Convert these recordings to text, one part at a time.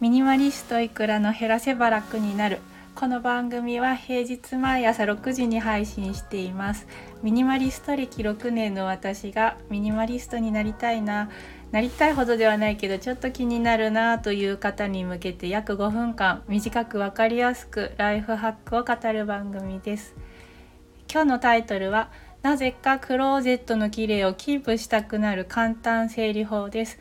ミニマリストいくらの減らせば楽になる。この番組は平日毎朝6時に配信しています。ミニマリスト歴6年の私がミニマリストになりたいな。なりたいほどではないけどちょっと気になるなという方に向けて約5分間短く分かりやすくライフハックを語る番組です。今日のタイトルはなぜかクローゼットの綺麗をキープしたくなる簡単整理法です。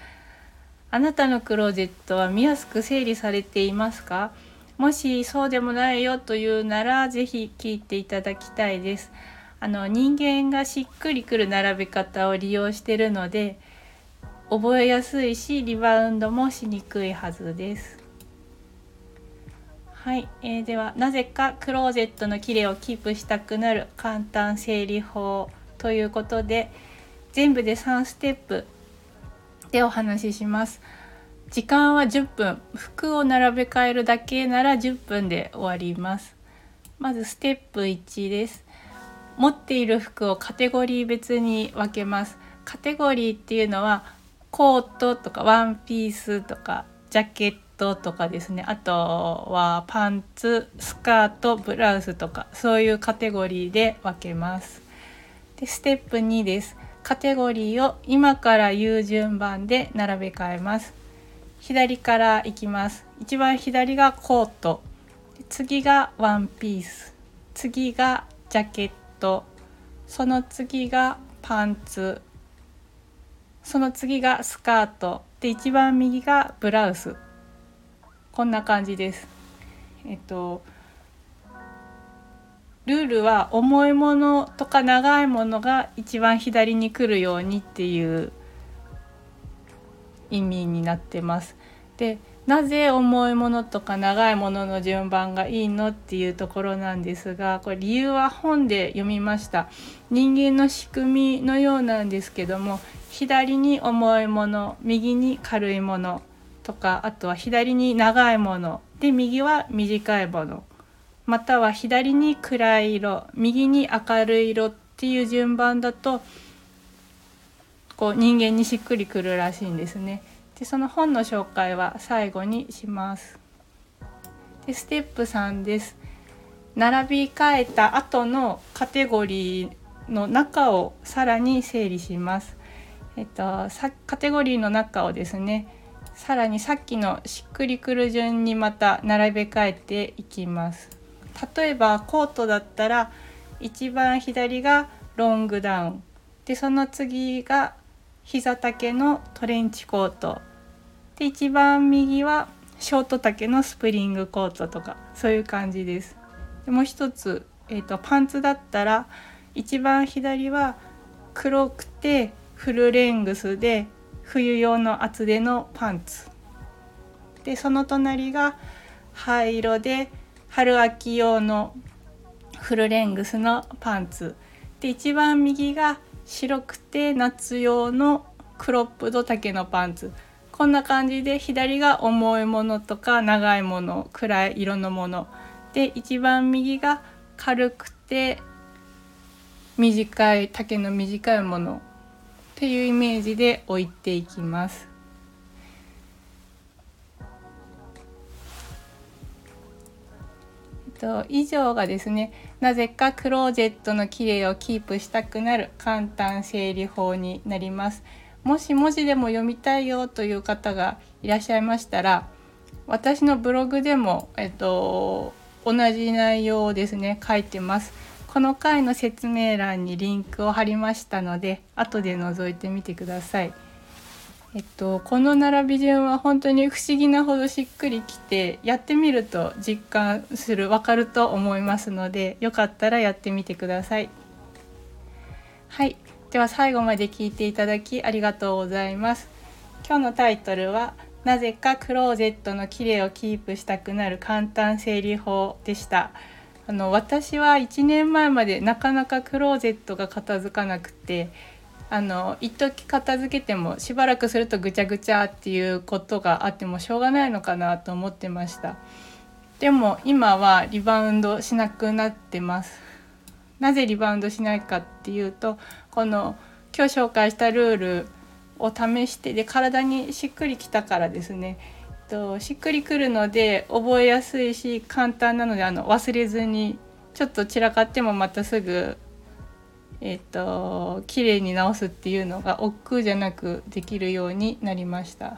あなたのクローゼットは見やすく整理されていますか？もしそうでもないよというならぜひ聞いていただきたいです。あの人間がしっくりくる並べ方を利用しているので覚えやすいしリバウンドもしにくいはずです。はい、えー、ではなぜかクローゼットの綺麗をキープしたくなる簡単整理法ということで全部で3ステップでお話しします。時間は10分服を並べ替えるだけなら10分で終わります。まずステップ1です。持っている服をカテゴリー別に分けます。カテゴリーっていうのはコートとかワンピースとかジャケットとかですね。あとはパンツスカートブラウスとかそういうカテゴリーで分けます。でステップ2です。カテゴリーを今から言う順番で並べ替えます。左からいきます。一番左がコート。次がワンピース。次がジャケット。その次がパンツ。その次がスカート。で一番右がブラウス。こんな感じですえっとルールは重いものとか長いものが一番左に来るようにっていう意味になってます。でなぜ重いものとか長いものの順番がいいのっていうところなんですがこれ理由は本で読みました人間の仕組みのようなんですけども左に重いもの右に軽いものとかあとは左に長いもので右は短いものまたは左に暗い色右に明るい色っていう順番だとこう人間にしっくりくるらしいんですね。でその本の紹介は最後にします。でステップ3です。並び替えた後のカテゴリーの中をさらに整理します。えっと、カテゴリーの中をですねさらにさっきのしっくりくる順にまた並べ替えていきます。例えばコートだったら一番左がロングダウンでその次が膝丈のトレンチコートで一番右はショート丈のスプリングコートとかそういう感じです。でもう一つ、えーと、パンツだったら一番左は黒くてフルレングスで冬用の厚手のパンツ。でその隣が灰色で春秋用のフルレングスのパンツ。で一番右が白くて夏用のクロップド丈のパンツ。こんな感じで左が重いものとか長いもの暗い色のもの。で一番右が軽くて短い丈の短いもの。っていうイメージで置いていきます。と以上がですねなぜかクローゼットの綺麗をキープしたくなる簡単整理法になりますもし文字でも読みたいよという方がいらっしゃいましたら私のブログでも、えっと、同じ内容をですね書いてますこの回の説明欄にリンクを貼りましたので後で覗いてみてくださいえっと、この並び順は本当に不思議なほどしっくりきてやってみると実感する分かると思いますのでよかったらやってみてください。はいでは最後まで聞いていただきありがとうございます。今日のタイトルはなぜかクローゼットの綺麗をキープしたくなる簡単整理法でした。あの私は1年前までなかなかクローゼットが片付かなくてあの一時片付けてもしばらくするとぐちゃぐちゃっていうことがあってもしょうがないのかなと思ってましたでも今はリバウンドしなくなってますなぜリバウンドしないかっていうとこの今日紹介したルールを試してで体にしっくりきたからですね。としっくりくるので覚えやすいし簡単なのであの忘れずにちょっと散らかってもまたすぐえっ、と綺麗に直すっていうのが億劫じゃなくできるようになりました。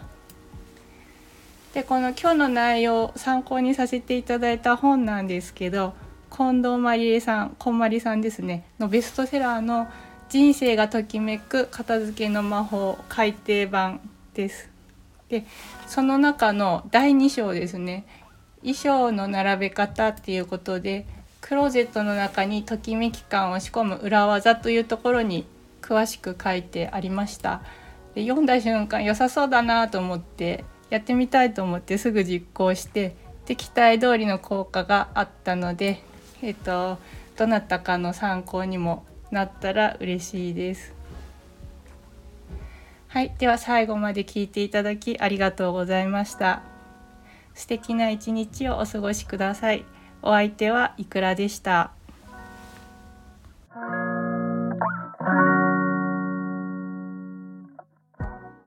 でこの今日の内容参考にさせていただいた本なんですけど近藤まりえさんこんまりさんですねのベストセラーの「人生がときめく片付けの魔法改訂版」です。でその中の第2章ですね。衣装の並べ方っていうことでクローゼットの中にときめき感を仕込む裏技というところに詳しく書いてありました。で読んだ瞬間良さそうだなと思ってやってみたいと思ってすぐ実行してで期待通りの効果があったのでえっとどなたかの参考にもなったら嬉しいです。はい、では最後まで聞いていただきありがとうございました。素敵な一日をお過ごしください。お相手はいくらでした。